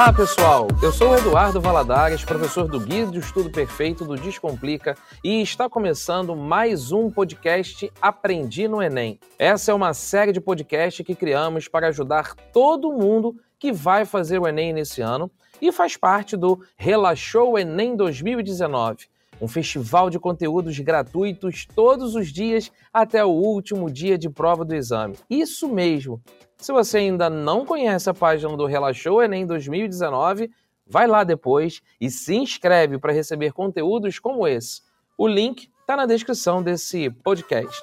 Olá, pessoal! Eu sou Eduardo Valadares, professor do Guia do Estudo Perfeito do Descomplica, e está começando mais um podcast Aprendi no Enem. Essa é uma série de podcasts que criamos para ajudar todo mundo que vai fazer o Enem nesse ano e faz parte do Relaxou Enem 2019 um festival de conteúdos gratuitos todos os dias até o último dia de prova do exame. Isso mesmo! Se você ainda não conhece a página do Relaxou Enem 2019, vai lá depois e se inscreve para receber conteúdos como esse. O link está na descrição desse podcast.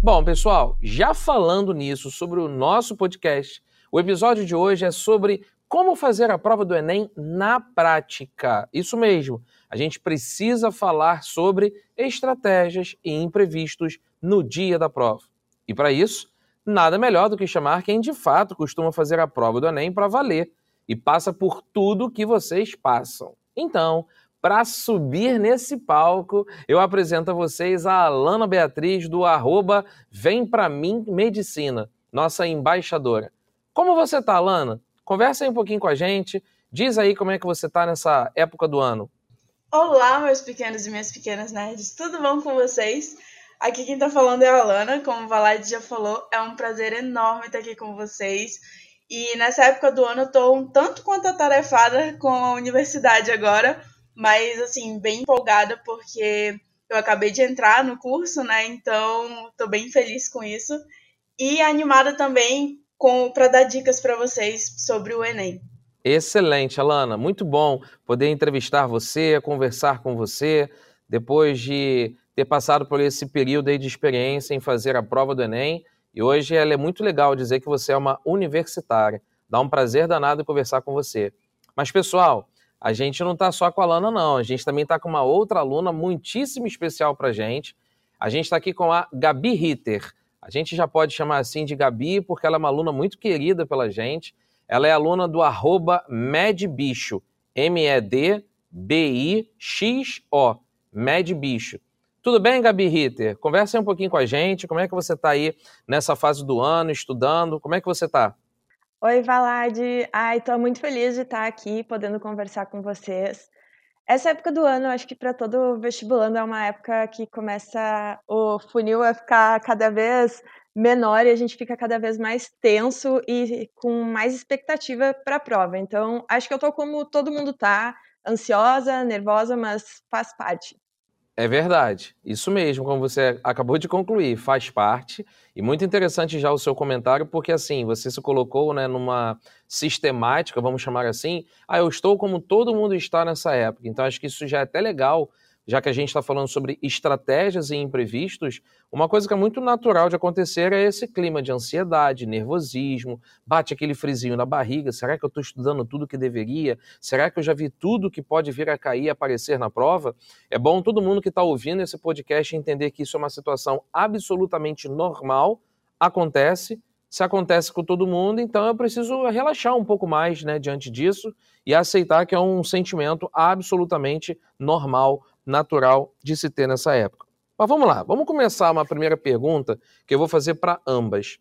Bom, pessoal, já falando nisso sobre o nosso podcast, o episódio de hoje é sobre como fazer a prova do Enem na prática? Isso mesmo, a gente precisa falar sobre estratégias e imprevistos no dia da prova. E para isso, nada melhor do que chamar quem de fato costuma fazer a prova do Enem para valer e passa por tudo que vocês passam. Então, para subir nesse palco, eu apresento a vocês a Alana Beatriz do arroba Vem Pra Mim Medicina, nossa embaixadora. Como você tá, Alana? Conversa aí um pouquinho com a gente. Diz aí como é que você está nessa época do ano. Olá, meus pequenos e minhas pequenas nerds. Tudo bom com vocês? Aqui quem está falando é a Alana. Como o Valade já falou, é um prazer enorme estar aqui com vocês. E nessa época do ano eu tô um tanto quanto atarefada com a universidade agora, mas assim, bem empolgada porque eu acabei de entrar no curso, né? Então, tô bem feliz com isso. E animada também para dar dicas para vocês sobre o Enem. Excelente, Alana. Muito bom poder entrevistar você, conversar com você, depois de ter passado por esse período aí de experiência em fazer a prova do Enem. E hoje ela é muito legal dizer que você é uma universitária. Dá um prazer danado conversar com você. Mas, pessoal, a gente não está só com a Alana, não. A gente também está com uma outra aluna muitíssimo especial para a gente. A gente está aqui com a Gabi Ritter. A gente já pode chamar assim de Gabi, porque ela é uma aluna muito querida pela gente. Ela é aluna do arroba medbicho, M-E-D-B-I-X-O, medbicho. Tudo bem, Gabi Ritter? Conversa aí um pouquinho com a gente. Como é que você está aí nessa fase do ano, estudando? Como é que você está? Oi, Valade. Ai, estou muito feliz de estar aqui, podendo conversar com vocês. Essa época do ano, acho que para todo vestibulando é uma época que começa o funil a ficar cada vez menor e a gente fica cada vez mais tenso e com mais expectativa para a prova. Então, acho que eu tô como todo mundo tá, ansiosa, nervosa, mas faz parte. É verdade, isso mesmo, como você acabou de concluir, faz parte. E muito interessante já o seu comentário, porque assim, você se colocou né, numa sistemática, vamos chamar assim. Ah, eu estou como todo mundo está nessa época. Então acho que isso já é até legal já que a gente está falando sobre estratégias e imprevistos, uma coisa que é muito natural de acontecer é esse clima de ansiedade, nervosismo, bate aquele frisinho na barriga. Será que eu estou estudando tudo que deveria? Será que eu já vi tudo que pode vir a cair e aparecer na prova? É bom todo mundo que está ouvindo esse podcast entender que isso é uma situação absolutamente normal, acontece. Se acontece com todo mundo, então eu preciso relaxar um pouco mais né, diante disso e aceitar que é um sentimento absolutamente normal natural de se ter nessa época. Mas vamos lá, vamos começar uma primeira pergunta que eu vou fazer para ambas.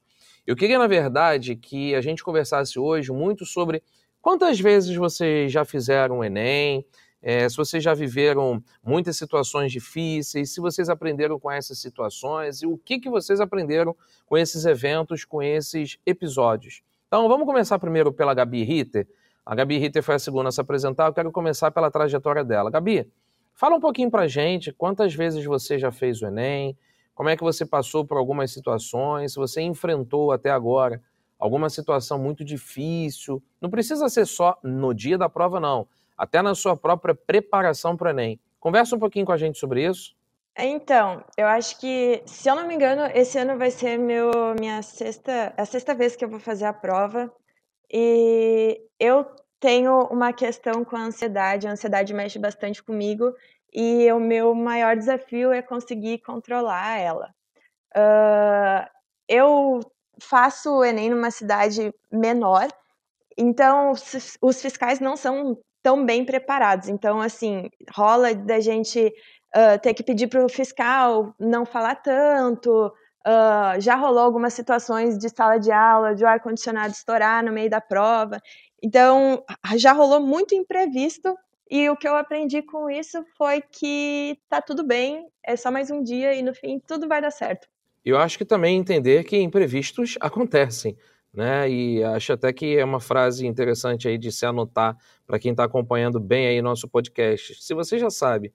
Eu queria, na verdade, que a gente conversasse hoje muito sobre quantas vezes vocês já fizeram o Enem, é, se vocês já viveram muitas situações difíceis, se vocês aprenderam com essas situações e o que, que vocês aprenderam com esses eventos, com esses episódios. Então, vamos começar primeiro pela Gabi Ritter. A Gabi Ritter foi a segunda a se apresentar, eu quero começar pela trajetória dela. Gabi, Fala um pouquinho pra gente quantas vezes você já fez o Enem, como é que você passou por algumas situações, se você enfrentou até agora alguma situação muito difícil. Não precisa ser só no dia da prova, não. Até na sua própria preparação para o Enem. Conversa um pouquinho com a gente sobre isso. Então, eu acho que, se eu não me engano, esse ano vai ser meu, minha sexta, a sexta vez que eu vou fazer a prova. E eu tenho uma questão com a ansiedade, a ansiedade mexe bastante comigo e o meu maior desafio é conseguir controlar ela. Uh, eu faço o Enem numa cidade menor, então os fiscais não são tão bem preparados. Então, assim, rola da gente uh, ter que pedir para o fiscal não falar tanto, Uh, já rolou algumas situações de sala de aula, de ar-condicionado estourar no meio da prova. Então, já rolou muito imprevisto e o que eu aprendi com isso foi que tá tudo bem, é só mais um dia e no fim tudo vai dar certo. Eu acho que também entender que imprevistos acontecem, né? E acho até que é uma frase interessante aí de se anotar para quem está acompanhando bem aí nosso podcast. Se você já sabe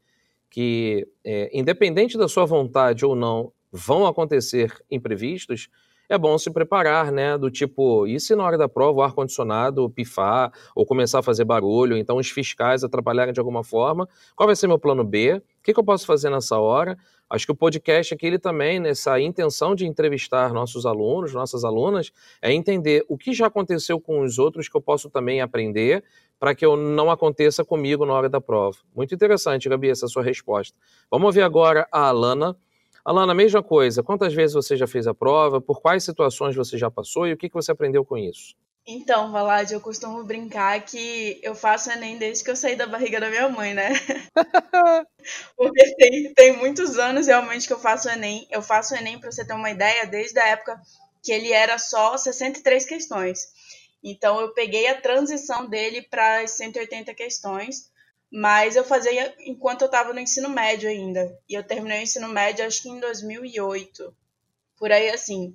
que, é, independente da sua vontade ou não, vão acontecer imprevistos, é bom se preparar, né? Do tipo, e se na hora da prova o ar-condicionado pifar ou começar a fazer barulho, então os fiscais atrapalharem de alguma forma, qual vai ser meu plano B? O que, que eu posso fazer nessa hora? Acho que o podcast aqui, ele também, nessa intenção de entrevistar nossos alunos, nossas alunas, é entender o que já aconteceu com os outros que eu posso também aprender para que eu não aconteça comigo na hora da prova. Muito interessante, Gabi, essa sua resposta. Vamos ouvir agora a Alana, Alana, mesma coisa. Quantas vezes você já fez a prova? Por quais situações você já passou e o que, que você aprendeu com isso? Então, Valad, eu costumo brincar que eu faço Enem desde que eu saí da barriga da minha mãe, né? Porque tem, tem muitos anos realmente que eu faço Enem. Eu faço Enem, para você ter uma ideia, desde a época que ele era só 63 questões. Então, eu peguei a transição dele para as 180 questões. Mas eu fazia enquanto eu estava no ensino médio ainda. E eu terminei o ensino médio acho que em 2008. Por aí assim.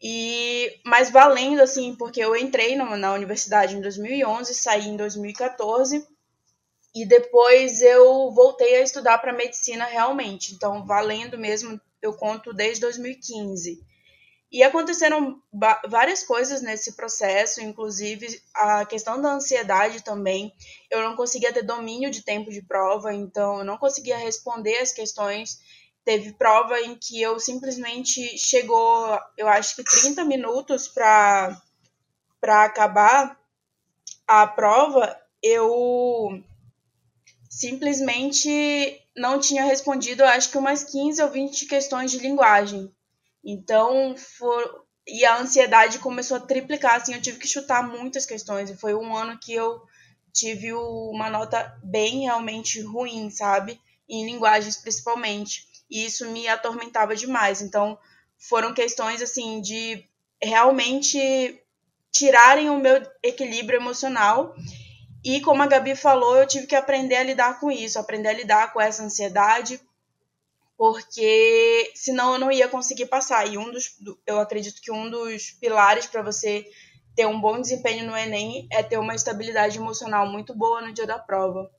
E mas valendo assim, porque eu entrei na, na universidade em 2011, saí em 2014 e depois eu voltei a estudar para medicina realmente. Então, valendo mesmo, eu conto desde 2015. E aconteceram várias coisas nesse processo, inclusive a questão da ansiedade também. Eu não conseguia ter domínio de tempo de prova, então eu não conseguia responder as questões. Teve prova em que eu simplesmente chegou, eu acho que 30 minutos para acabar a prova, eu simplesmente não tinha respondido, acho que umas 15 ou 20 questões de linguagem. Então, for... e a ansiedade começou a triplicar, assim, eu tive que chutar muitas questões. E foi um ano que eu tive uma nota bem realmente ruim, sabe? Em linguagens principalmente. E isso me atormentava demais. Então, foram questões, assim, de realmente tirarem o meu equilíbrio emocional. E como a Gabi falou, eu tive que aprender a lidar com isso, aprender a lidar com essa ansiedade, porque senão eu não ia conseguir passar. E um dos, eu acredito que um dos pilares para você ter um bom desempenho no Enem é ter uma estabilidade emocional muito boa no dia da prova.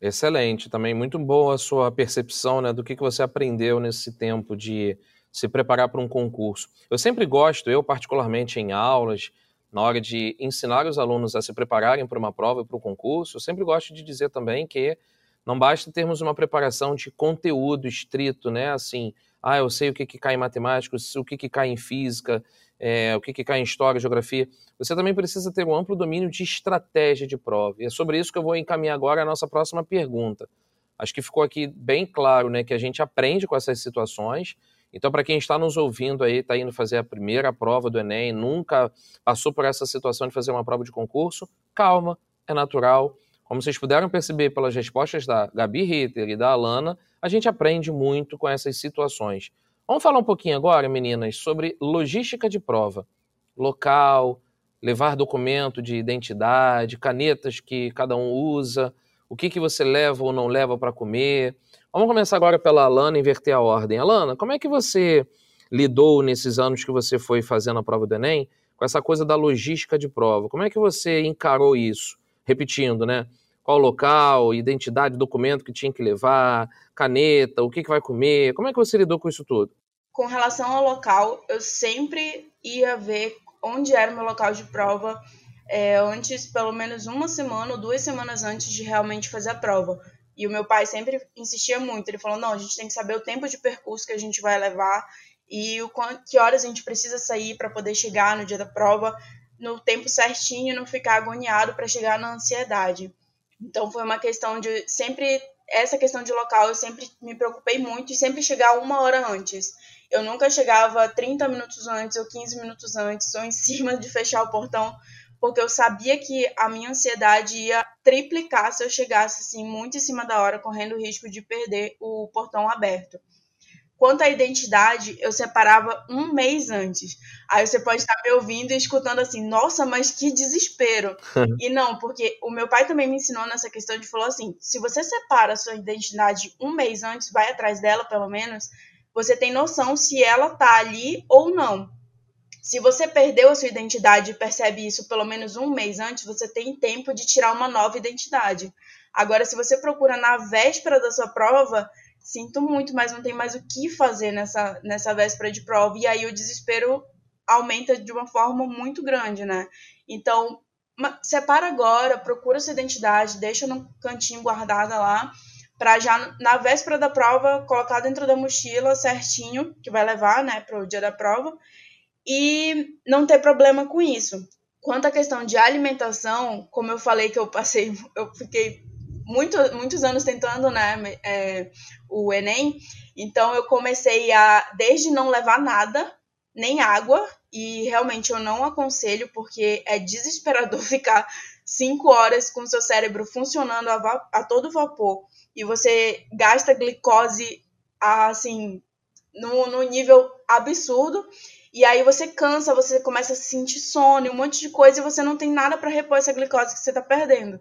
Excelente, também muito boa a sua percepção né, do que, que você aprendeu nesse tempo de se preparar para um concurso. Eu sempre gosto, eu particularmente em aulas, na hora de ensinar os alunos a se prepararem para uma prova, para o concurso, eu sempre gosto de dizer também que não basta termos uma preparação de conteúdo estrito, né? Assim, ah, eu sei o que, que cai em matemática, o que, que cai em física, é, o que, que cai em história, geografia. Você também precisa ter um amplo domínio de estratégia de prova. E é sobre isso que eu vou encaminhar agora a nossa próxima pergunta. Acho que ficou aqui bem claro né, que a gente aprende com essas situações. Então, para quem está nos ouvindo aí, está indo fazer a primeira prova do Enem, nunca passou por essa situação de fazer uma prova de concurso, calma, é natural como vocês puderam perceber pelas respostas da Gabi Ritter e da Alana, a gente aprende muito com essas situações. Vamos falar um pouquinho agora, meninas, sobre logística de prova. Local, levar documento de identidade, canetas que cada um usa, o que, que você leva ou não leva para comer. Vamos começar agora pela Alana, inverter a ordem. Alana, como é que você lidou nesses anos que você foi fazendo a prova do Enem com essa coisa da logística de prova? Como é que você encarou isso? Repetindo, né? Qual local, identidade, documento que tinha que levar, caneta, o que, que vai comer. Como é que você lidou com isso tudo? Com relação ao local, eu sempre ia ver onde era o meu local de prova é, antes, pelo menos uma semana ou duas semanas antes de realmente fazer a prova. E o meu pai sempre insistia muito. Ele falou: não, a gente tem que saber o tempo de percurso que a gente vai levar e o que horas a gente precisa sair para poder chegar no dia da prova no tempo certinho não ficar agoniado para chegar na ansiedade. Então foi uma questão de sempre essa questão de local eu sempre me preocupei muito e sempre chegar uma hora antes. Eu nunca chegava 30 minutos antes ou 15 minutos antes ou em cima de fechar o portão, porque eu sabia que a minha ansiedade ia triplicar se eu chegasse assim muito em cima da hora, correndo o risco de perder o portão aberto. Quanto à identidade, eu separava um mês antes. Aí você pode estar me ouvindo e escutando assim, nossa, mas que desespero. e não, porque o meu pai também me ensinou nessa questão de falou assim: se você separa a sua identidade um mês antes, vai atrás dela pelo menos, você tem noção se ela tá ali ou não. Se você perdeu a sua identidade e percebe isso pelo menos um mês antes, você tem tempo de tirar uma nova identidade. Agora, se você procura na véspera da sua prova, sinto muito, mas não tem mais o que fazer nessa, nessa véspera de prova. E aí o desespero aumenta de uma forma muito grande, né? Então, separa agora, procura sua identidade, deixa no cantinho guardada lá, para já na véspera da prova colocar dentro da mochila certinho, que vai levar, né, para o dia da prova, e não ter problema com isso. Quanto à questão de alimentação, como eu falei que eu passei, eu fiquei muito, muitos anos tentando, né, é, o Enem. Então eu comecei a, desde não levar nada, nem água, e realmente eu não aconselho, porque é desesperador ficar cinco horas com seu cérebro funcionando a, a todo vapor e você gasta glicose assim no, no nível absurdo e aí você cansa, você começa a sentir sono, um monte de coisa e você não tem nada para repor essa glicose que você está perdendo.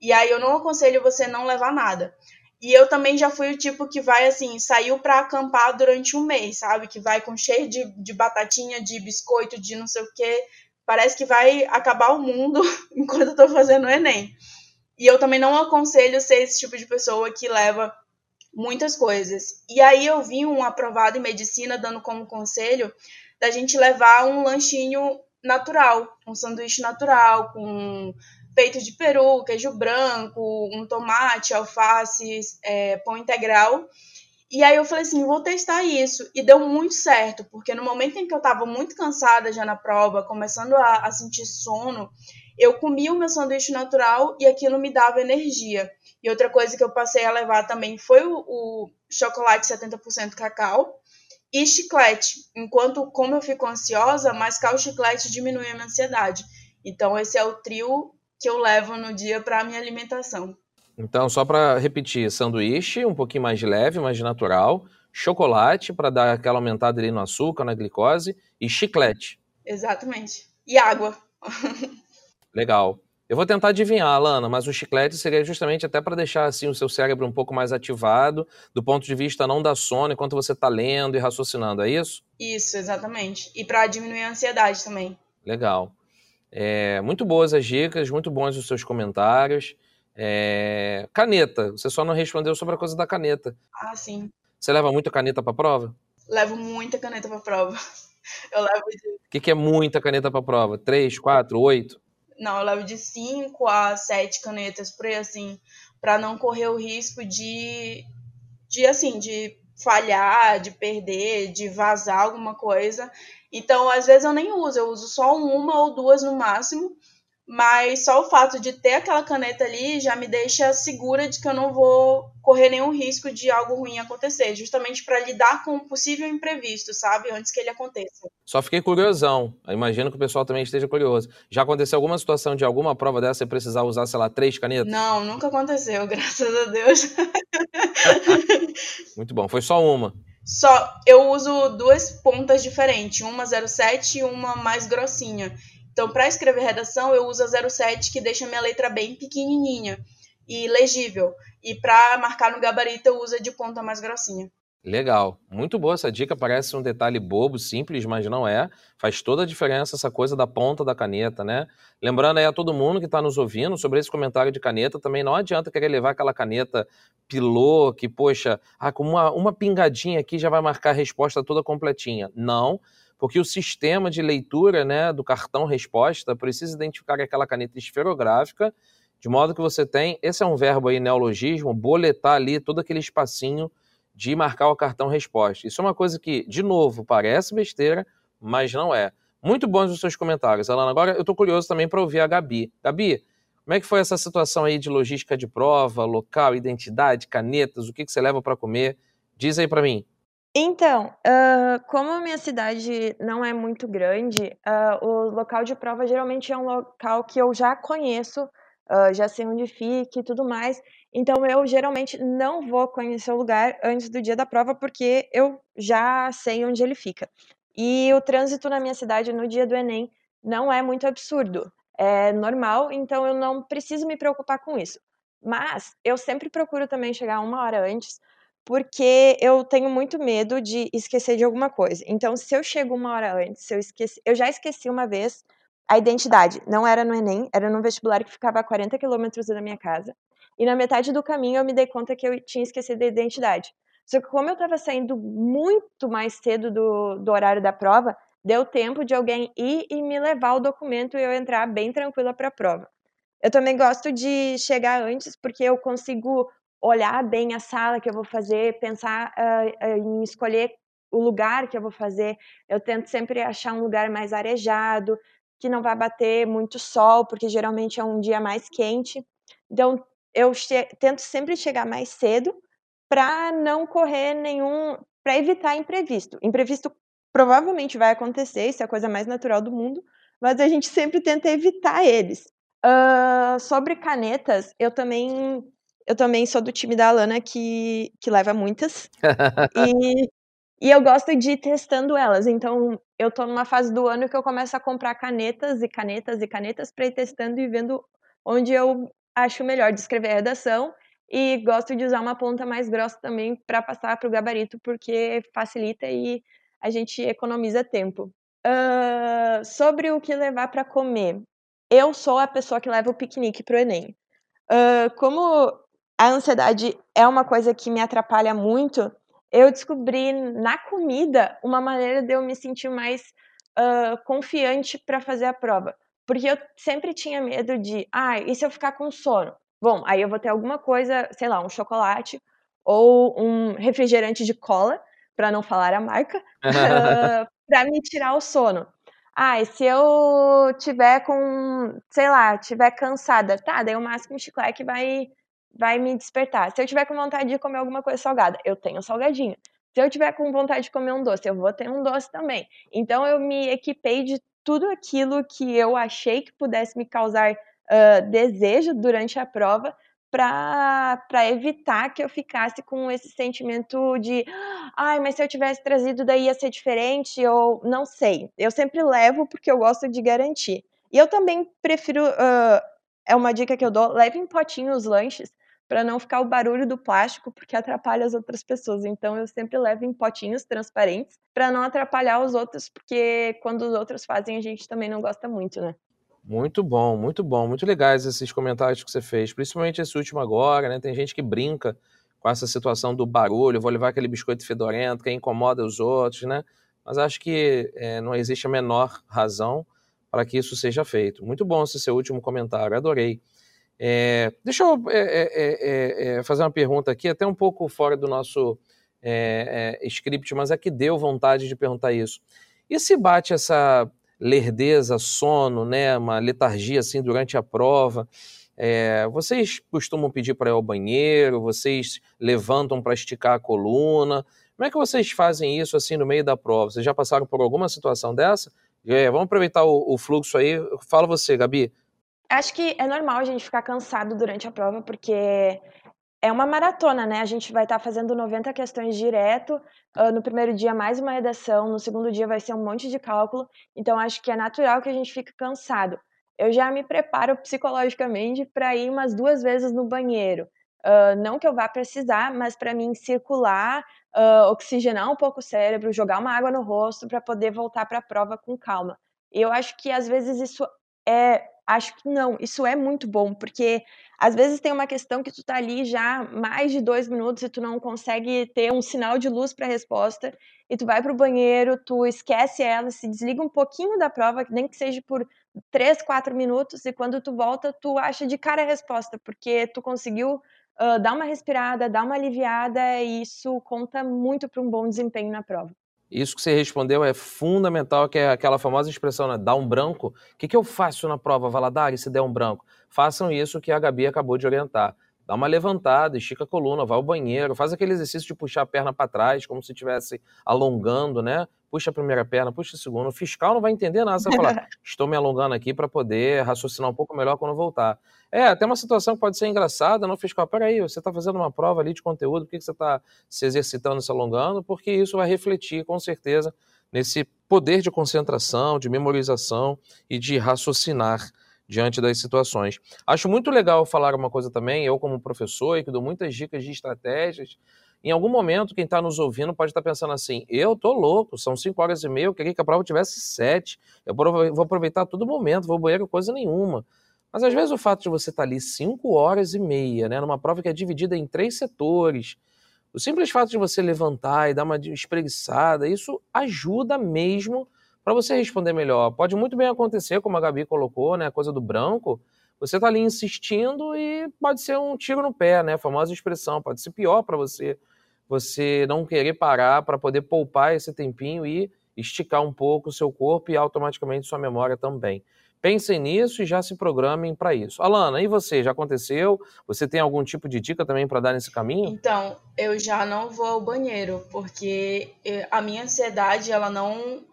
E aí eu não aconselho você não levar nada. E eu também já fui o tipo que vai assim, saiu para acampar durante um mês, sabe? Que vai com cheio de, de batatinha, de biscoito, de não sei o quê. Parece que vai acabar o mundo enquanto eu tô fazendo o Enem. E eu também não aconselho ser esse tipo de pessoa que leva muitas coisas. E aí eu vi um aprovado em medicina dando como conselho da gente levar um lanchinho natural, um sanduíche natural com peito de peru, queijo branco, um tomate, alface, é, pão integral. E aí eu falei assim, vou testar isso. E deu muito certo, porque no momento em que eu estava muito cansada já na prova, começando a, a sentir sono, eu comia o meu sanduíche natural e aquilo me dava energia. E outra coisa que eu passei a levar também foi o, o chocolate 70% cacau e chiclete. Enquanto, como eu fico ansiosa, mascar o chiclete diminui a minha ansiedade. Então, esse é o trio que eu levo no dia para a minha alimentação. Então, só para repetir, sanduíche um pouquinho mais leve, mais natural, chocolate para dar aquela aumentada ali no açúcar, na glicose e chiclete. Exatamente. E água. Legal. Eu vou tentar adivinhar, Alana, mas o chiclete seria justamente até para deixar assim o seu cérebro um pouco mais ativado, do ponto de vista não da sono, enquanto você está lendo e raciocinando, é isso? Isso, exatamente. E para diminuir a ansiedade também. Legal. É, muito boas as dicas, muito bons os seus comentários. É, caneta, você só não respondeu sobre a coisa da caneta. Ah, sim. Você leva muita caneta para prova? Levo muita caneta para prova. Eu levo de. O que, que é muita caneta para prova? Três, quatro, oito? Não, eu levo de cinco a sete canetas por aí, assim, para não correr o risco de, de, assim, de falhar, de perder, de vazar alguma coisa. Então, às vezes eu nem uso, eu uso só uma ou duas no máximo, mas só o fato de ter aquela caneta ali já me deixa segura de que eu não vou correr nenhum risco de algo ruim acontecer, justamente para lidar com o possível imprevisto, sabe, antes que ele aconteça. Só fiquei curiosão. Eu imagino que o pessoal também esteja curioso. Já aconteceu alguma situação de alguma prova dessa você precisar usar, sei lá, três canetas? Não, nunca aconteceu, graças a Deus. Muito bom. Foi só uma. Só, eu uso duas pontas diferentes, uma 07 e uma mais grossinha. Então, para escrever redação, eu uso a 07, que deixa minha letra bem pequenininha e legível. E para marcar no gabarito, eu uso a de ponta mais grossinha. Legal, muito boa essa dica. Parece um detalhe bobo, simples, mas não é. Faz toda a diferença essa coisa da ponta da caneta, né? Lembrando aí a todo mundo que está nos ouvindo sobre esse comentário de caneta, também não adianta querer levar aquela caneta pilô, que, poxa, ah, com uma, uma pingadinha aqui já vai marcar a resposta toda completinha. Não, porque o sistema de leitura né, do cartão resposta precisa identificar aquela caneta esferográfica, de modo que você tem, esse é um verbo aí, neologismo, boletar ali todo aquele espacinho de marcar o cartão resposta. Isso é uma coisa que, de novo, parece besteira, mas não é. Muito bons os seus comentários, Alana. Agora eu estou curioso também para ouvir a Gabi. Gabi, como é que foi essa situação aí de logística de prova, local, identidade, canetas, o que, que você leva para comer? Diz aí para mim. Então, uh, como a minha cidade não é muito grande, uh, o local de prova geralmente é um local que eu já conheço uh, já sei onde fica e tudo mais. Então eu geralmente não vou conhecer o lugar antes do dia da prova porque eu já sei onde ele fica. E o trânsito na minha cidade no dia do Enem não é muito absurdo, é normal, então eu não preciso me preocupar com isso. Mas eu sempre procuro também chegar uma hora antes, porque eu tenho muito medo de esquecer de alguma coisa. Então, se eu chego uma hora antes, eu esqueci, eu já esqueci uma vez a identidade. Não era no Enem, era no vestibular que ficava a 40 quilômetros da minha casa. E na metade do caminho eu me dei conta que eu tinha esquecido a identidade. Só que como eu estava saindo muito mais cedo do, do horário da prova, deu tempo de alguém ir e me levar o documento e eu entrar bem tranquila para a prova. Eu também gosto de chegar antes porque eu consigo olhar bem a sala que eu vou fazer, pensar uh, em escolher o lugar que eu vou fazer. Eu tento sempre achar um lugar mais arejado, que não vai bater muito sol, porque geralmente é um dia mais quente. Então, eu tento sempre chegar mais cedo para não correr nenhum. para evitar imprevisto. Imprevisto provavelmente vai acontecer, isso é a coisa mais natural do mundo, mas a gente sempre tenta evitar eles. Uh, sobre canetas, eu também eu também sou do time da Alana que, que leva muitas. e e eu gosto de ir testando elas. Então, eu tô numa fase do ano que eu começo a comprar canetas e canetas e canetas para ir testando e vendo onde eu acho melhor de escrever a redação. E gosto de usar uma ponta mais grossa também para passar para o gabarito, porque facilita e a gente economiza tempo. Uh, sobre o que levar para comer. Eu sou a pessoa que leva o piquenique pro Enem. Uh, como a ansiedade é uma coisa que me atrapalha muito, eu descobri na comida uma maneira de eu me sentir mais uh, confiante para fazer a prova. Porque eu sempre tinha medo de, ah, e se eu ficar com sono? Bom, aí eu vou ter alguma coisa, sei lá, um chocolate ou um refrigerante de cola, para não falar a marca, uh, para me tirar o sono. Ah, e se eu tiver com, sei lá, tiver cansada, tá, daí o máximo chiclete vai vai me despertar. Se eu tiver com vontade de comer alguma coisa salgada, eu tenho salgadinho. Se eu tiver com vontade de comer um doce, eu vou ter um doce também. Então eu me equipei de tudo aquilo que eu achei que pudesse me causar uh, desejo durante a prova para evitar que eu ficasse com esse sentimento de ai, mas se eu tivesse trazido daí ia ser diferente, ou não sei. Eu sempre levo porque eu gosto de garantir. E eu também prefiro, uh, é uma dica que eu dou, leve em potinho os lanches, para não ficar o barulho do plástico, porque atrapalha as outras pessoas. Então eu sempre levo em potinhos transparentes para não atrapalhar os outros, porque quando os outros fazem a gente também não gosta muito, né? Muito bom, muito bom, muito legais esses comentários que você fez, principalmente esse último agora, né? Tem gente que brinca com essa situação do barulho, vou levar aquele biscoito fedorento que incomoda os outros, né? Mas acho que é, não existe a menor razão para que isso seja feito. Muito bom esse seu último comentário, adorei. É, deixa eu é é, é, é, fazer uma pergunta aqui, até um pouco fora do nosso script, mas é que deu vontade de perguntar isso. E se bate essa lerdeza, sono, né, uma letargia assim durante a prova? vocês costumam pedir para ir ao banheiro? Vocês levantam para esticar a coluna? Como é que vocês fazem isso assim no meio da prova? Vocês já passaram por alguma situação dessa? vamos aproveitar o, o fluxo aí. Fala você, Gabi. Acho que é normal a gente ficar cansado durante a prova, porque é uma maratona, né? A gente vai estar tá fazendo 90 questões direto. Uh, no primeiro dia, mais uma redação. No segundo dia, vai ser um monte de cálculo. Então, acho que é natural que a gente fique cansado. Eu já me preparo psicologicamente para ir umas duas vezes no banheiro. Uh, não que eu vá precisar, mas para mim circular, uh, oxigenar um pouco o cérebro, jogar uma água no rosto para poder voltar para a prova com calma. Eu acho que às vezes isso é Acho que não, isso é muito bom, porque às vezes tem uma questão que tu tá ali já mais de dois minutos e tu não consegue ter um sinal de luz para resposta, e tu vai pro banheiro, tu esquece ela, se desliga um pouquinho da prova, nem que seja por três, quatro minutos, e quando tu volta, tu acha de cara a resposta, porque tu conseguiu uh, dar uma respirada, dar uma aliviada, e isso conta muito para um bom desempenho na prova. Isso que você respondeu é fundamental, que é aquela famosa expressão, né? Dá um branco. O que, que eu faço na prova, Valadares, se der um branco? Façam isso que a Gabi acabou de orientar. Dá uma levantada, estica a coluna, vai ao banheiro, faz aquele exercício de puxar a perna para trás, como se estivesse alongando, né? Puxa a primeira perna, puxa a segunda. O fiscal não vai entender nada. Você vai falar, estou me alongando aqui para poder raciocinar um pouco melhor quando voltar. É, até uma situação que pode ser engraçada, não fiscal, peraí, você está fazendo uma prova ali de conteúdo, por que, que você está se exercitando, se alongando? Porque isso vai refletir, com certeza, nesse poder de concentração, de memorização e de raciocinar diante das situações. Acho muito legal falar uma coisa também, eu como professor e que dou muitas dicas de estratégias, em algum momento, quem está nos ouvindo pode estar tá pensando assim: eu tô louco, são cinco horas e meia, eu queria que a prova tivesse sete. Eu vou aproveitar todo momento, vou banheiro, coisa nenhuma. Mas às vezes o fato de você estar tá ali cinco horas e meia, né, numa prova que é dividida em três setores, o simples fato de você levantar e dar uma espreguiçada, isso ajuda mesmo para você responder melhor. Pode muito bem acontecer, como a Gabi colocou, né, a coisa do branco. Você está ali insistindo e pode ser um tiro no pé, né, a famosa expressão. Pode ser pior para você, você não querer parar para poder poupar esse tempinho e esticar um pouco o seu corpo e automaticamente sua memória também. Pensem nisso e já se programem para isso. Alana, e você? Já aconteceu? Você tem algum tipo de dica também para dar nesse caminho? Então, eu já não vou ao banheiro, porque eh, a minha ansiedade ela não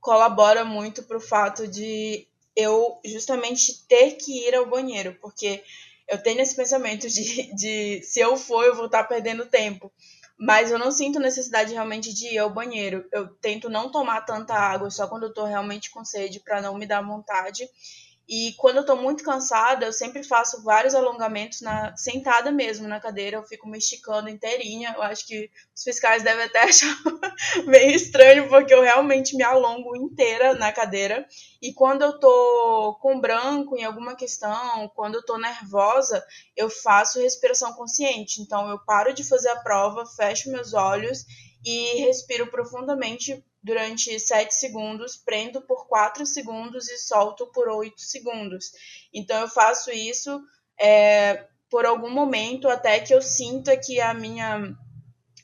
colabora muito para o fato de eu justamente ter que ir ao banheiro, porque eu tenho esse pensamento de, de se eu for, eu vou estar perdendo tempo. Mas eu não sinto necessidade realmente de ir ao banheiro. Eu tento não tomar tanta água só quando eu tô realmente com sede para não me dar vontade. E quando eu tô muito cansada, eu sempre faço vários alongamentos na sentada mesmo na cadeira, eu fico me esticando inteirinha. Eu acho que os fiscais devem até achar meio estranho, porque eu realmente me alongo inteira na cadeira. E quando eu tô com branco em alguma questão, quando eu tô nervosa, eu faço respiração consciente. Então eu paro de fazer a prova, fecho meus olhos e respiro profundamente durante 7 segundos, prendo por 4 segundos e solto por 8 segundos. Então eu faço isso é, por algum momento até que eu sinta que a minha,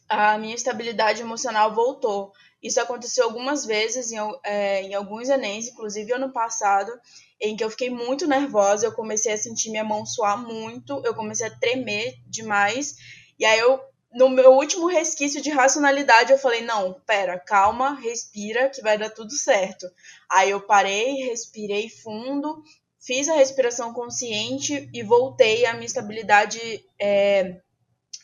a minha estabilidade emocional voltou. Isso aconteceu algumas vezes em, é, em alguns Enems, inclusive ano passado, em que eu fiquei muito nervosa, eu comecei a sentir minha mão suar muito, eu comecei a tremer demais, e aí eu no meu último resquício de racionalidade, eu falei: não, pera, calma, respira, que vai dar tudo certo. Aí eu parei, respirei fundo, fiz a respiração consciente e voltei à minha estabilidade é,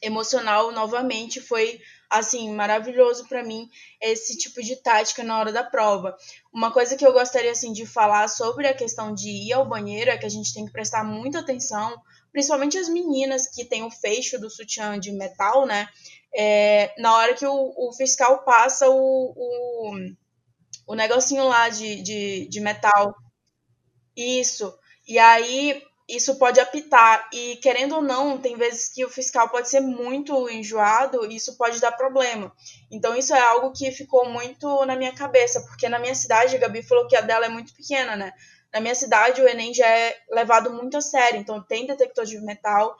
emocional novamente. Foi assim maravilhoso para mim esse tipo de tática na hora da prova. Uma coisa que eu gostaria assim de falar sobre a questão de ir ao banheiro é que a gente tem que prestar muita atenção principalmente as meninas que têm o fecho do sutiã de metal, né? É, na hora que o, o fiscal passa o, o, o, negocinho lá de, de, de metal. Isso. E aí isso pode apitar. E querendo ou não, tem vezes que o fiscal pode ser muito enjoado e isso pode dar problema. Então, isso é algo que ficou muito na minha cabeça, porque na minha cidade, a Gabi falou que a dela é muito pequena, né? Na minha cidade, o Enem já é levado muito a sério, então tem detector de metal.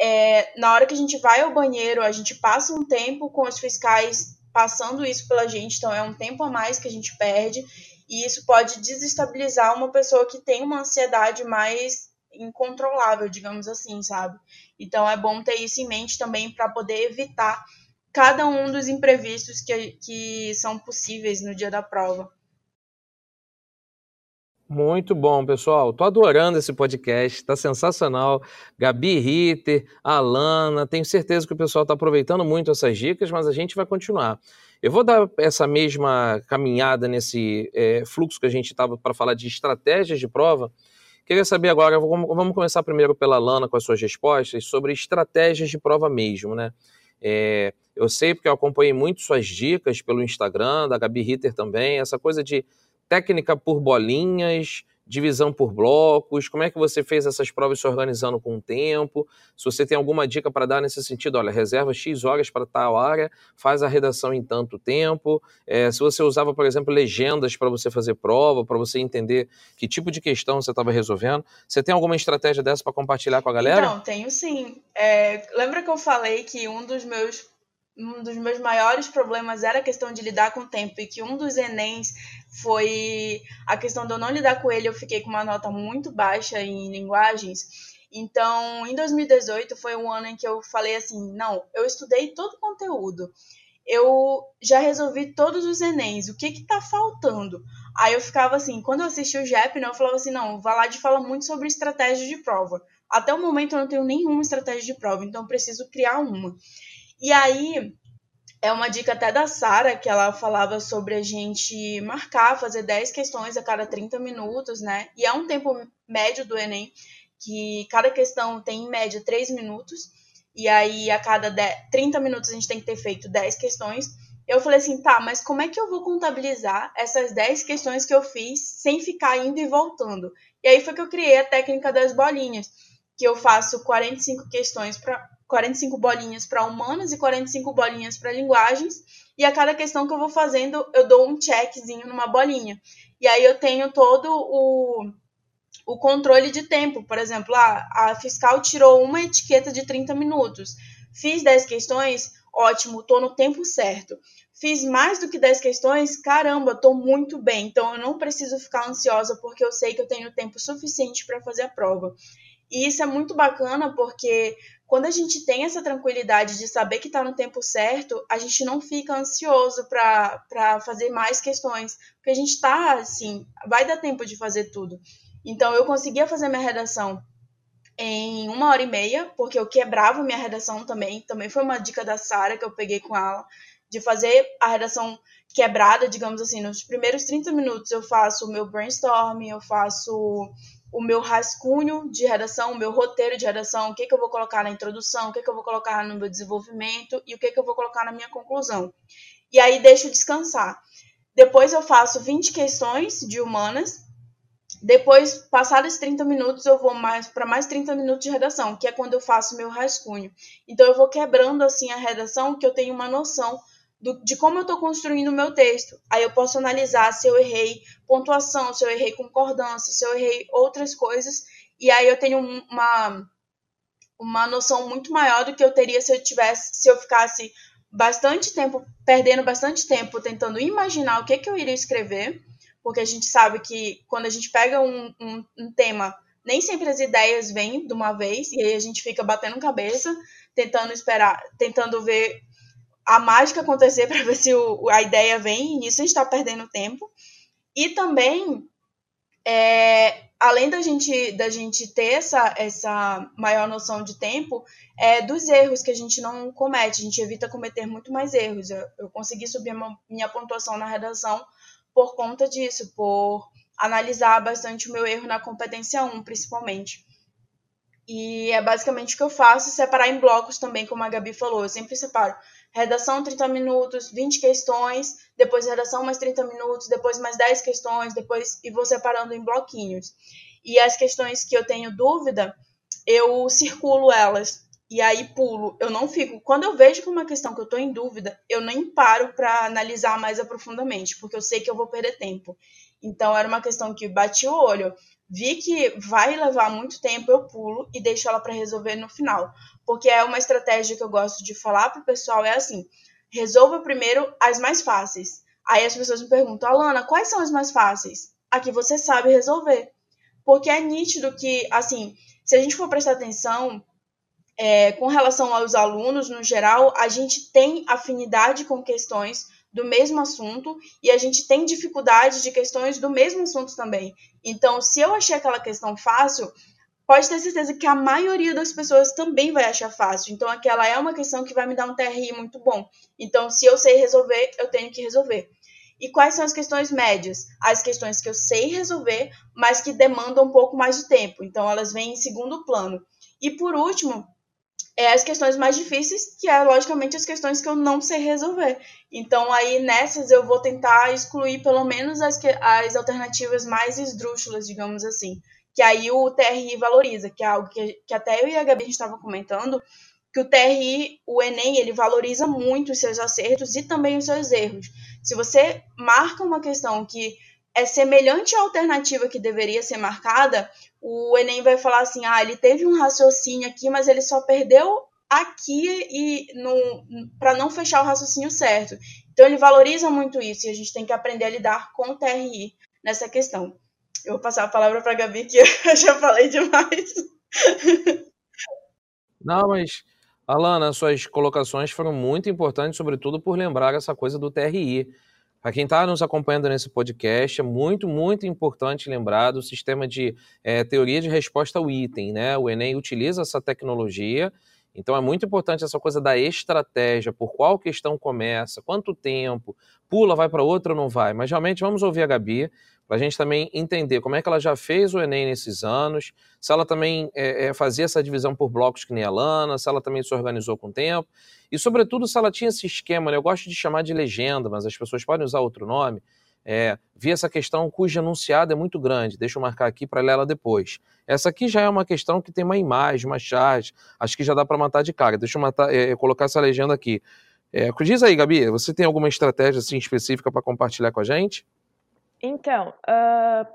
É, na hora que a gente vai ao banheiro, a gente passa um tempo com os fiscais passando isso pela gente, então é um tempo a mais que a gente perde, e isso pode desestabilizar uma pessoa que tem uma ansiedade mais incontrolável, digamos assim, sabe? Então é bom ter isso em mente também para poder evitar cada um dos imprevistos que, que são possíveis no dia da prova. Muito bom, pessoal. Tô adorando esse podcast, tá sensacional. Gabi Ritter, Alana, tenho certeza que o pessoal está aproveitando muito essas dicas, mas a gente vai continuar. Eu vou dar essa mesma caminhada nesse é, fluxo que a gente estava para falar de estratégias de prova. Queria saber agora, vamos começar primeiro pela Alana com as suas respostas sobre estratégias de prova mesmo, né? É, eu sei porque eu acompanhei muito suas dicas pelo Instagram, da Gabi Ritter também, essa coisa de técnica por bolinhas, divisão por blocos, como é que você fez essas provas se organizando com o tempo, se você tem alguma dica para dar nesse sentido, olha, reserva X horas para tal área, faz a redação em tanto tempo, é, se você usava, por exemplo, legendas para você fazer prova, para você entender que tipo de questão você estava resolvendo, você tem alguma estratégia dessa para compartilhar com a galera? Não, tenho sim. É, lembra que eu falei que um dos meus um dos meus maiores problemas era a questão de lidar com o tempo e que um dos Enems foi a questão de eu não lidar com ele, eu fiquei com uma nota muito baixa em linguagens. Então, em 2018 foi um ano em que eu falei assim: não, eu estudei todo o conteúdo. eu já resolvi todos os Enems, o que que tá faltando? Aí eu ficava assim, quando eu assisti o JEP, né, eu falava assim, não, o Valade fala muito sobre estratégia de prova. Até o momento eu não tenho nenhuma estratégia de prova, então eu preciso criar uma. E aí, é uma dica até da Sara, que ela falava sobre a gente marcar, fazer 10 questões a cada 30 minutos, né? E é um tempo médio do Enem, que cada questão tem em média 3 minutos, e aí a cada 10, 30 minutos a gente tem que ter feito 10 questões. Eu falei assim, tá, mas como é que eu vou contabilizar essas 10 questões que eu fiz sem ficar indo e voltando? E aí foi que eu criei a técnica das bolinhas, que eu faço 45 questões para 45 bolinhas para humanas e 45 bolinhas para linguagens, e a cada questão que eu vou fazendo, eu dou um checkzinho numa bolinha. E aí eu tenho todo o, o controle de tempo. Por exemplo, a, a fiscal tirou uma etiqueta de 30 minutos. Fiz 10 questões, ótimo, tô no tempo certo. Fiz mais do que 10 questões, caramba, tô muito bem. Então eu não preciso ficar ansiosa porque eu sei que eu tenho tempo suficiente para fazer a prova. E isso é muito bacana porque quando a gente tem essa tranquilidade de saber que está no tempo certo, a gente não fica ansioso para fazer mais questões, porque a gente está assim, vai dar tempo de fazer tudo. Então eu conseguia fazer minha redação em uma hora e meia, porque eu quebrava minha redação também. Também foi uma dica da Sara que eu peguei com ela, de fazer a redação quebrada, digamos assim. Nos primeiros 30 minutos eu faço o meu brainstorming, eu faço o meu rascunho de redação, o meu roteiro de redação, o que, que eu vou colocar na introdução, o que, que eu vou colocar no meu desenvolvimento e o que, que eu vou colocar na minha conclusão. E aí deixo descansar. Depois eu faço 20 questões de humanas. Depois, passados 30 minutos, eu vou mais para mais 30 minutos de redação, que é quando eu faço meu rascunho. Então eu vou quebrando assim a redação, que eu tenho uma noção do, de como eu estou construindo o meu texto. Aí eu posso analisar se eu errei pontuação, se eu errei concordância, se eu errei outras coisas. E aí eu tenho uma, uma noção muito maior do que eu teria se eu tivesse, se eu ficasse bastante tempo, perdendo bastante tempo tentando imaginar o que, que eu iria escrever, porque a gente sabe que quando a gente pega um, um, um tema, nem sempre as ideias vêm de uma vez, e aí a gente fica batendo cabeça, tentando esperar, tentando ver a mágica acontecer para ver se o, a ideia vem, e nisso a gente está perdendo tempo. E também, é, além da gente, da gente ter essa, essa maior noção de tempo, é, dos erros que a gente não comete, a gente evita cometer muito mais erros. Eu, eu consegui subir a minha pontuação na redação por conta disso, por analisar bastante o meu erro na competência 1, principalmente. E é basicamente o que eu faço, separar em blocos também, como a Gabi falou. Eu sempre separo redação 30 minutos, 20 questões, depois redação mais 30 minutos, depois mais 10 questões, depois e vou separando em bloquinhos. E as questões que eu tenho dúvida, eu circulo elas e aí pulo. Eu não fico. Quando eu vejo que uma questão que eu estou em dúvida, eu nem paro para analisar mais aprofundadamente, porque eu sei que eu vou perder tempo. Então era uma questão que bati o olho vi que vai levar muito tempo, eu pulo e deixo ela para resolver no final. Porque é uma estratégia que eu gosto de falar pro pessoal, é assim, resolva primeiro as mais fáceis. Aí as pessoas me perguntam, Alana, quais são as mais fáceis? Aqui você sabe resolver. Porque é nítido que, assim, se a gente for prestar atenção, é, com relação aos alunos, no geral, a gente tem afinidade com questões do mesmo assunto e a gente tem dificuldade de questões do mesmo assunto também. Então, se eu achei aquela questão fácil, pode ter certeza que a maioria das pessoas também vai achar fácil. Então, aquela é uma questão que vai me dar um TRI muito bom. Então, se eu sei resolver, eu tenho que resolver. E quais são as questões médias? As questões que eu sei resolver, mas que demandam um pouco mais de tempo. Então, elas vêm em segundo plano. E por último, é as questões mais difíceis, que é logicamente as questões que eu não sei resolver. Então aí nessas eu vou tentar excluir pelo menos as, que, as alternativas mais esdrúxulas, digamos assim. Que aí o TRI valoriza, que é algo que, que até eu e a Gabi estava comentando, que o TRI, o Enem, ele valoriza muito os seus acertos e também os seus erros. Se você marca uma questão que é semelhante à alternativa que deveria ser marcada, o Enem vai falar assim: ah, ele teve um raciocínio aqui, mas ele só perdeu aqui e para não fechar o raciocínio certo. Então ele valoriza muito isso e a gente tem que aprender a lidar com o TRI nessa questão. Eu vou passar a palavra para a Gabi, que eu já falei demais. Não, mas Alana, suas colocações foram muito importantes, sobretudo por lembrar essa coisa do TRI. Para quem está nos acompanhando nesse podcast, é muito, muito importante lembrar do sistema de é, teoria de resposta ao item. Né? O Enem utiliza essa tecnologia, então é muito importante essa coisa da estratégia, por qual questão começa, quanto tempo, pula, vai para outra ou não vai. Mas realmente vamos ouvir a Gabi, para a gente também entender como é que ela já fez o Enem nesses anos, se ela também é, é, fazia essa divisão por blocos que nem a Lana, se ela também se organizou com o tempo, e sobretudo se ela tinha esse esquema, né? eu gosto de chamar de legenda, mas as pessoas podem usar outro nome, é, vi essa questão cuja enunciado é muito grande, deixa eu marcar aqui para ler ela depois. Essa aqui já é uma questão que tem uma imagem, uma charge, acho que já dá para matar de cara, deixa eu matar, é, colocar essa legenda aqui. É, diz aí, Gabi, você tem alguma estratégia assim, específica para compartilhar com a gente? Então, uh,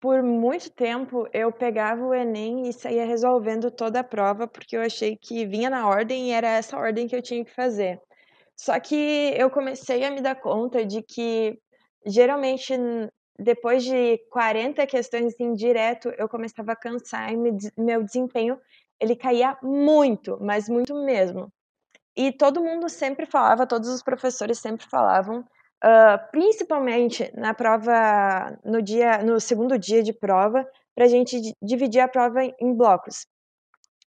por muito tempo eu pegava o Enem e saía resolvendo toda a prova, porque eu achei que vinha na ordem e era essa ordem que eu tinha que fazer. Só que eu comecei a me dar conta de que, geralmente, depois de 40 questões em direto, eu começava a cansar e meu desempenho ele caía muito, mas muito mesmo. E todo mundo sempre falava, todos os professores sempre falavam Uh, principalmente na prova, no dia, no segundo dia de prova, para a gente dividir a prova em blocos.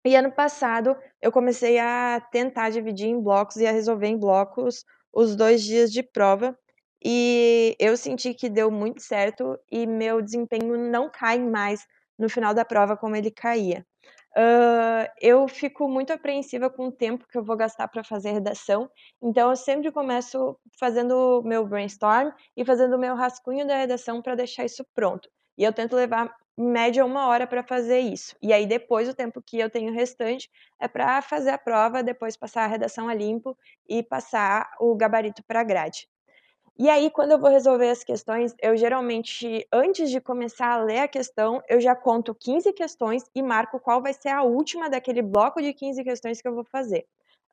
E ano passado eu comecei a tentar dividir em blocos e a resolver em blocos os dois dias de prova. E eu senti que deu muito certo e meu desempenho não cai mais no final da prova como ele caía. Eu fico muito apreensiva com o tempo que eu vou gastar para fazer redação, então eu sempre começo fazendo meu brainstorm e fazendo o meu rascunho da redação para deixar isso pronto. E eu tento levar em média uma hora para fazer isso. E aí depois o tempo que eu tenho restante é para fazer a prova, depois passar a redação a limpo e passar o gabarito para a grade. E aí, quando eu vou resolver as questões, eu geralmente, antes de começar a ler a questão, eu já conto 15 questões e marco qual vai ser a última daquele bloco de 15 questões que eu vou fazer.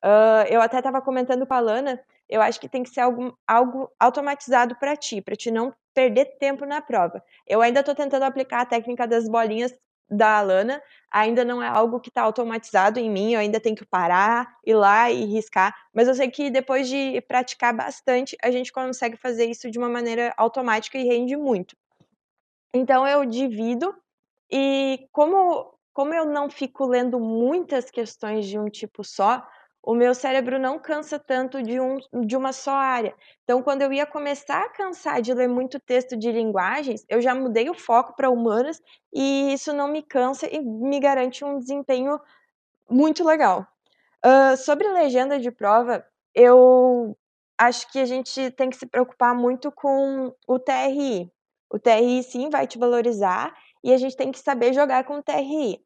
Uh, eu até estava comentando com a Lana, eu acho que tem que ser algo, algo automatizado para ti, para te não perder tempo na prova. Eu ainda estou tentando aplicar a técnica das bolinhas da Alana ainda não é algo que está automatizado em mim, eu ainda tenho que parar, ir lá e riscar, mas eu sei que depois de praticar bastante, a gente consegue fazer isso de uma maneira automática e rende muito. Então eu divido e como como eu não fico lendo muitas questões de um tipo só, o meu cérebro não cansa tanto de, um, de uma só área. Então, quando eu ia começar a cansar de ler muito texto de linguagens, eu já mudei o foco para humanas e isso não me cansa e me garante um desempenho muito legal. Uh, sobre legenda de prova, eu acho que a gente tem que se preocupar muito com o TRI. O TRI sim vai te valorizar e a gente tem que saber jogar com o TRI.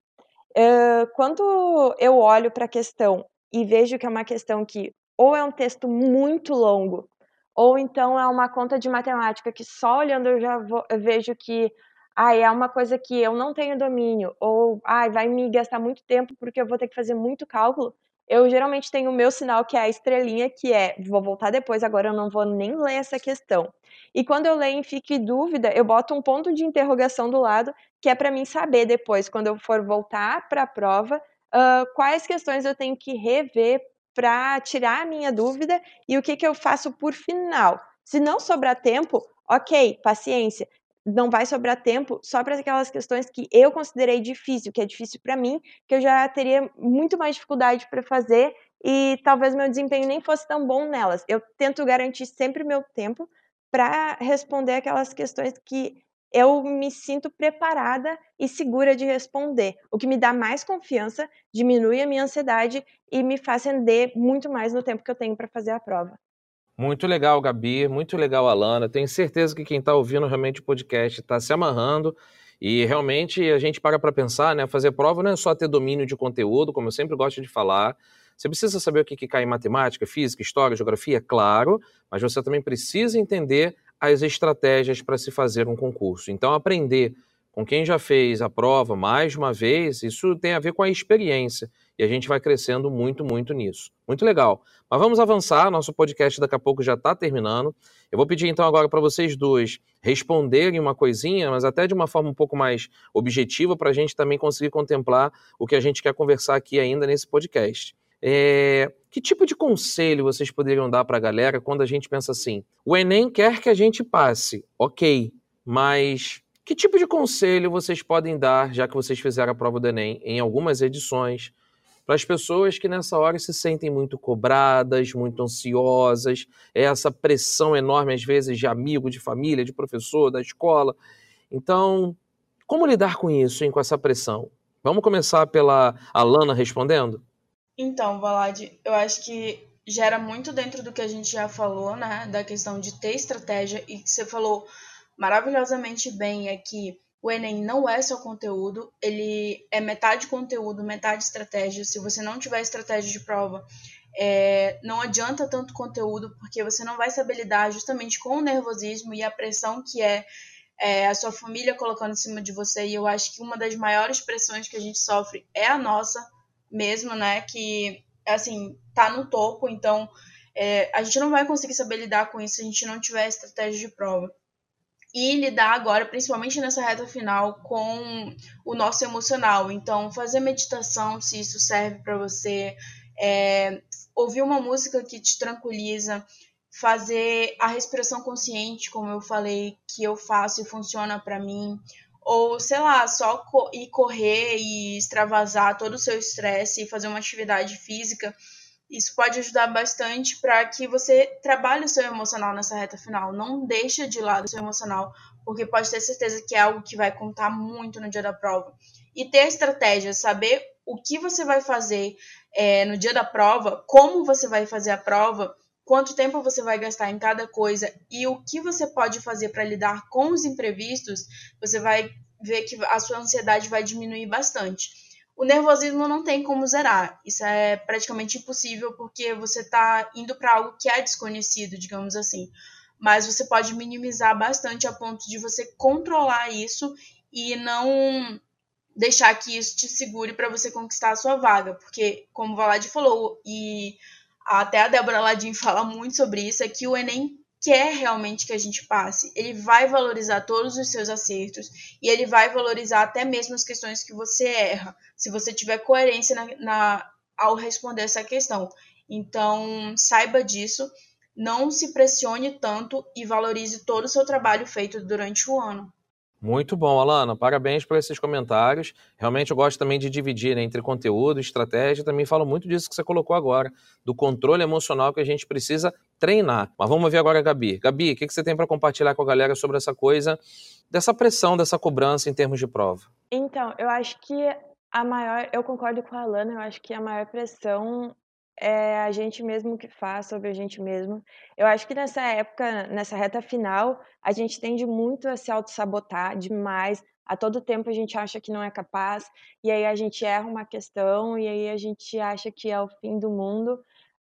Uh, quando eu olho para a questão e vejo que é uma questão que ou é um texto muito longo, ou então é uma conta de matemática que só olhando eu já vou, eu vejo que ah, é uma coisa que eu não tenho domínio, ou ah, vai me gastar muito tempo porque eu vou ter que fazer muito cálculo, eu geralmente tenho o meu sinal que é a estrelinha, que é vou voltar depois, agora eu não vou nem ler essa questão. E quando eu leio em Fique Dúvida, eu boto um ponto de interrogação do lado, que é para mim saber depois, quando eu for voltar para a prova, quais questões eu tenho que rever para tirar a minha dúvida e o que, que eu faço por final. Se não sobrar tempo, ok, paciência. Não vai sobrar tempo só para aquelas questões que eu considerei difícil, que é difícil para mim, que eu já teria muito mais dificuldade para fazer e talvez meu desempenho nem fosse tão bom nelas. Eu tento garantir sempre meu tempo para responder aquelas questões que eu me sinto preparada e segura de responder, o que me dá mais confiança, diminui a minha ansiedade e me faz render muito mais no tempo que eu tenho para fazer a prova. Muito legal, Gabi, muito legal, Alana. Tenho certeza que quem está ouvindo realmente o podcast está se amarrando e realmente a gente para para pensar, né? Fazer prova não é só ter domínio de conteúdo, como eu sempre gosto de falar. Você precisa saber o que, que cai em matemática, física, história, geografia, claro, mas você também precisa entender as estratégias para se fazer um concurso. Então, aprender com quem já fez a prova mais uma vez, isso tem a ver com a experiência. E a gente vai crescendo muito, muito nisso. Muito legal. Mas vamos avançar, nosso podcast daqui a pouco já está terminando. Eu vou pedir então agora para vocês dois responderem uma coisinha, mas até de uma forma um pouco mais objetiva, para a gente também conseguir contemplar o que a gente quer conversar aqui ainda nesse podcast. É, que tipo de conselho vocês poderiam dar para a galera quando a gente pensa assim: o Enem quer que a gente passe, ok, mas que tipo de conselho vocês podem dar, já que vocês fizeram a prova do Enem em algumas edições, para as pessoas que nessa hora se sentem muito cobradas, muito ansiosas, é essa pressão enorme, às vezes, de amigo, de família, de professor, da escola. Então, como lidar com isso, hein, com essa pressão? Vamos começar pela Alana respondendo? Então, Valad, eu acho que gera muito dentro do que a gente já falou, né? Da questão de ter estratégia e que você falou maravilhosamente bem é que o Enem não é só conteúdo, ele é metade conteúdo, metade estratégia. Se você não tiver estratégia de prova, é, não adianta tanto conteúdo, porque você não vai saber lidar justamente com o nervosismo e a pressão que é, é, a sua família colocando em cima de você. E eu acho que uma das maiores pressões que a gente sofre é a nossa mesmo, né? Que, assim, tá no topo. Então, é, a gente não vai conseguir saber lidar com isso se a gente não tiver estratégia de prova e lidar agora, principalmente nessa reta final, com o nosso emocional. Então, fazer meditação, se isso serve para você, é, ouvir uma música que te tranquiliza, fazer a respiração consciente, como eu falei, que eu faço e funciona para mim, ou sei lá, só co ir correr e extravasar todo o seu estresse e fazer uma atividade física isso pode ajudar bastante para que você trabalhe o seu emocional nessa reta final. Não deixe de lado o seu emocional, porque pode ter certeza que é algo que vai contar muito no dia da prova. E ter a estratégia, saber o que você vai fazer é, no dia da prova, como você vai fazer a prova, quanto tempo você vai gastar em cada coisa e o que você pode fazer para lidar com os imprevistos, você vai ver que a sua ansiedade vai diminuir bastante. O nervosismo não tem como zerar. Isso é praticamente impossível porque você está indo para algo que é desconhecido, digamos assim. Mas você pode minimizar bastante a ponto de você controlar isso e não deixar que isso te segure para você conquistar a sua vaga. Porque, como o falou, e até a Débora Ladin fala muito sobre isso, é que o Enem quer realmente que a gente passe, ele vai valorizar todos os seus acertos e ele vai valorizar até mesmo as questões que você erra, se você tiver coerência na, na ao responder essa questão. Então, saiba disso, não se pressione tanto e valorize todo o seu trabalho feito durante o ano. Muito bom, Alana. Parabéns por esses comentários. Realmente eu gosto também de dividir né, entre conteúdo e estratégia. Também falo muito disso que você colocou agora, do controle emocional que a gente precisa treinar. Mas vamos ver agora a Gabi. Gabi, o que, você tem para compartilhar com a galera sobre essa coisa, dessa pressão, dessa cobrança em termos de prova? Então, eu acho que a maior, eu concordo com a Alana, eu acho que a maior pressão é a gente mesmo que faz sobre a gente mesmo. Eu acho que nessa época, nessa reta final, a gente tende muito a se auto-sabotar demais. A todo tempo a gente acha que não é capaz, e aí a gente erra uma questão, e aí a gente acha que é o fim do mundo.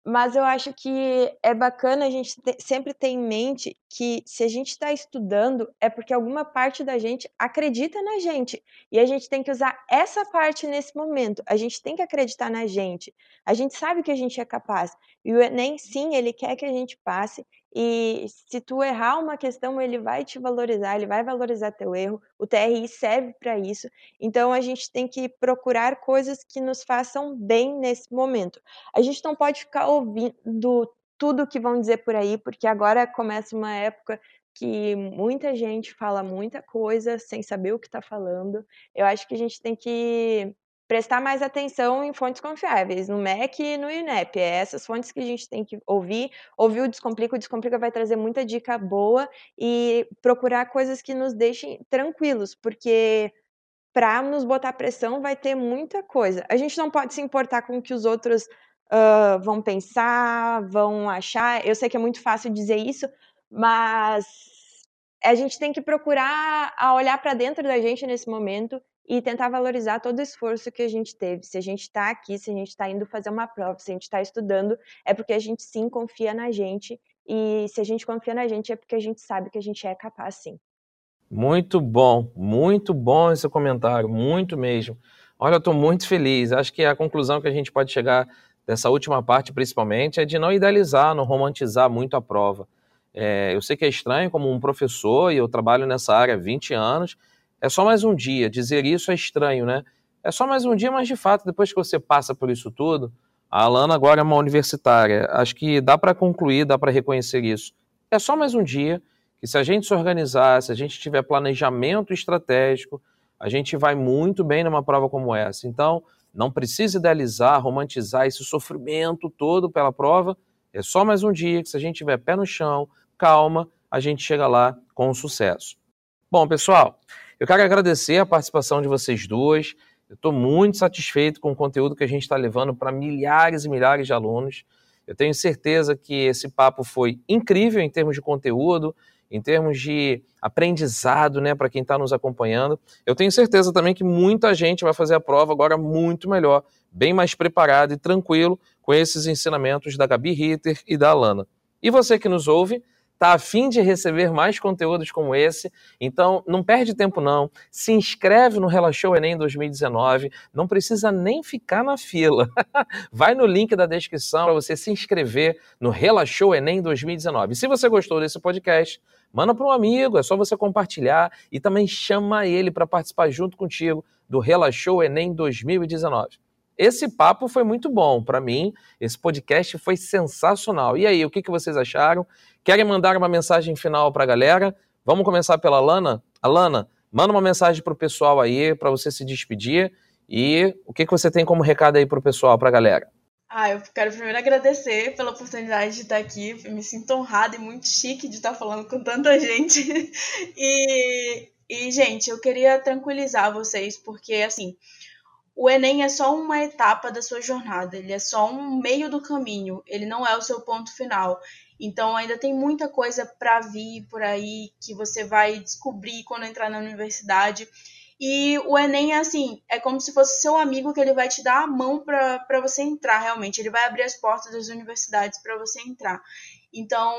Mas eu acho que é bacana a gente sempre ter em mente que se a gente está estudando é porque alguma parte da gente acredita na gente. E a gente tem que usar essa parte nesse momento. A gente tem que acreditar na gente. A gente sabe que a gente é capaz. E o Enem, sim, ele quer que a gente passe. E se tu errar uma questão, ele vai te valorizar, ele vai valorizar teu erro. O TRI serve para isso. Então a gente tem que procurar coisas que nos façam bem nesse momento. A gente não pode ficar ouvindo tudo que vão dizer por aí, porque agora começa uma época que muita gente fala muita coisa sem saber o que está falando. Eu acho que a gente tem que prestar mais atenção em fontes confiáveis, no MEC e no INEP. É essas fontes que a gente tem que ouvir. Ouvir o Descomplica, o Descomplica vai trazer muita dica boa e procurar coisas que nos deixem tranquilos, porque para nos botar pressão vai ter muita coisa. A gente não pode se importar com o que os outros uh, vão pensar, vão achar. Eu sei que é muito fácil dizer isso, mas a gente tem que procurar a olhar para dentro da gente nesse momento e tentar valorizar todo o esforço que a gente teve. Se a gente está aqui, se a gente está indo fazer uma prova, se a gente está estudando, é porque a gente sim confia na gente. E se a gente confia na gente, é porque a gente sabe que a gente é capaz sim. Muito bom, muito bom esse comentário, muito mesmo. Olha, eu estou muito feliz. Acho que a conclusão que a gente pode chegar dessa última parte, principalmente, é de não idealizar, não romantizar muito a prova. É, eu sei que é estranho como um professor, e eu trabalho nessa área há 20 anos, é só mais um dia. Dizer isso é estranho, né? É só mais um dia, mas de fato, depois que você passa por isso tudo, A Alana agora é uma universitária. Acho que dá para concluir, dá para reconhecer isso. É só mais um dia que, se a gente se organizar, se a gente tiver planejamento estratégico, a gente vai muito bem numa prova como essa. Então, não precisa idealizar, romantizar esse sofrimento todo pela prova. É só mais um dia que, se a gente tiver pé no chão, calma, a gente chega lá com sucesso. Bom, pessoal, eu quero agradecer a participação de vocês duas. Eu estou muito satisfeito com o conteúdo que a gente está levando para milhares e milhares de alunos. Eu tenho certeza que esse papo foi incrível em termos de conteúdo, em termos de aprendizado, né, para quem está nos acompanhando. Eu tenho certeza também que muita gente vai fazer a prova agora muito melhor, bem mais preparado e tranquilo com esses ensinamentos da Gabi Ritter e da Alana. E você que nos ouve, Tá afim de receber mais conteúdos como esse? Então não perde tempo não. Se inscreve no Relaxou Enem 2019. Não precisa nem ficar na fila. Vai no link da descrição para você se inscrever no Relaxou Enem 2019. se você gostou desse podcast, manda para um amigo. É só você compartilhar e também chama ele para participar junto contigo do Relaxou Enem 2019. Esse papo foi muito bom para mim. Esse podcast foi sensacional. E aí, o que, que vocês acharam? Querem mandar uma mensagem final para a galera? Vamos começar pela Lana? Alana, manda uma mensagem para o pessoal aí, para você se despedir. E o que, que você tem como recado aí para o pessoal, para a galera? Ah, eu quero primeiro agradecer pela oportunidade de estar aqui. Eu me sinto honrada e muito chique de estar falando com tanta gente. e, e, gente, eu queria tranquilizar vocês, porque, assim, o Enem é só uma etapa da sua jornada, ele é só um meio do caminho, ele não é o seu ponto final. Então ainda tem muita coisa para vir por aí que você vai descobrir quando entrar na universidade. E o Enem é assim, é como se fosse seu amigo que ele vai te dar a mão para você entrar realmente. Ele vai abrir as portas das universidades para você entrar. Então,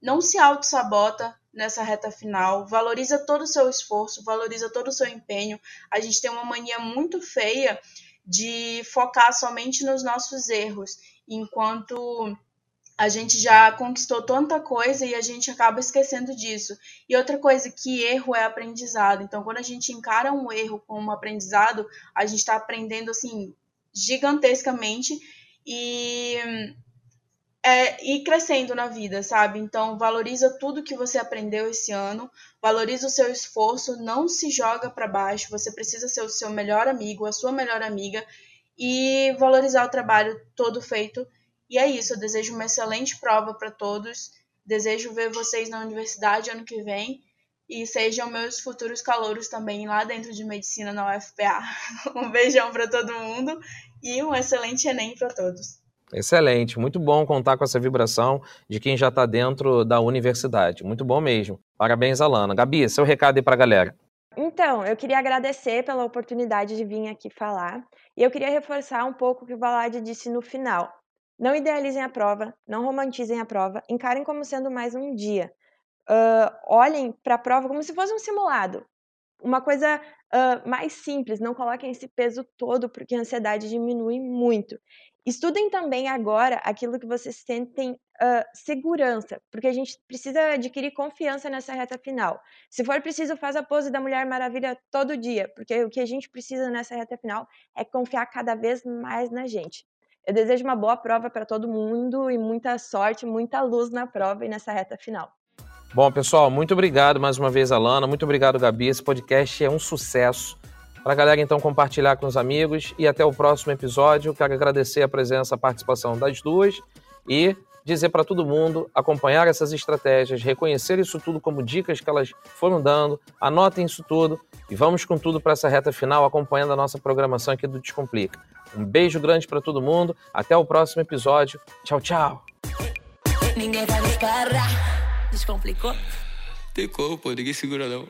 não se auto-sabota nessa reta final, valoriza todo o seu esforço, valoriza todo o seu empenho. A gente tem uma mania muito feia de focar somente nos nossos erros, enquanto a gente já conquistou tanta coisa e a gente acaba esquecendo disso. E outra coisa, que erro é aprendizado. Então, quando a gente encara um erro como um aprendizado, a gente está aprendendo assim gigantescamente e é, ir crescendo na vida, sabe? Então, valoriza tudo que você aprendeu esse ano, valoriza o seu esforço, não se joga para baixo. Você precisa ser o seu melhor amigo, a sua melhor amiga e valorizar o trabalho todo feito e é isso, eu desejo uma excelente prova para todos. Desejo ver vocês na universidade ano que vem e sejam meus futuros calouros também lá dentro de medicina na UFPA. Um beijão para todo mundo e um excelente Enem para todos. Excelente, muito bom contar com essa vibração de quem já está dentro da universidade. Muito bom mesmo. Parabéns, Alana. Gabi, seu recado aí para a galera. Então, eu queria agradecer pela oportunidade de vir aqui falar e eu queria reforçar um pouco o que o Valade disse no final. Não idealizem a prova, não romantizem a prova, encarem como sendo mais um dia. Uh, olhem para a prova como se fosse um simulado. Uma coisa uh, mais simples, não coloquem esse peso todo, porque a ansiedade diminui muito. Estudem também agora aquilo que vocês sentem uh, segurança, porque a gente precisa adquirir confiança nessa reta final. Se for preciso, faz a pose da Mulher Maravilha todo dia, porque o que a gente precisa nessa reta final é confiar cada vez mais na gente. Eu desejo uma boa prova para todo mundo e muita sorte, muita luz na prova e nessa reta final. Bom, pessoal, muito obrigado mais uma vez, Alana. Muito obrigado, Gabi. Esse podcast é um sucesso. Para a galera, então, compartilhar com os amigos. E até o próximo episódio. Quero agradecer a presença, a participação das duas e dizer para todo mundo acompanhar essas estratégias, reconhecer isso tudo como dicas que elas foram dando, anotem isso tudo e vamos com tudo para essa reta final, acompanhando a nossa programação aqui do Descomplica. Um beijo grande para todo mundo. Até o próximo episódio. Tchau, tchau. Ninguém vai me parar. Descomplicou? Tecou, pô. Ninguém segura não.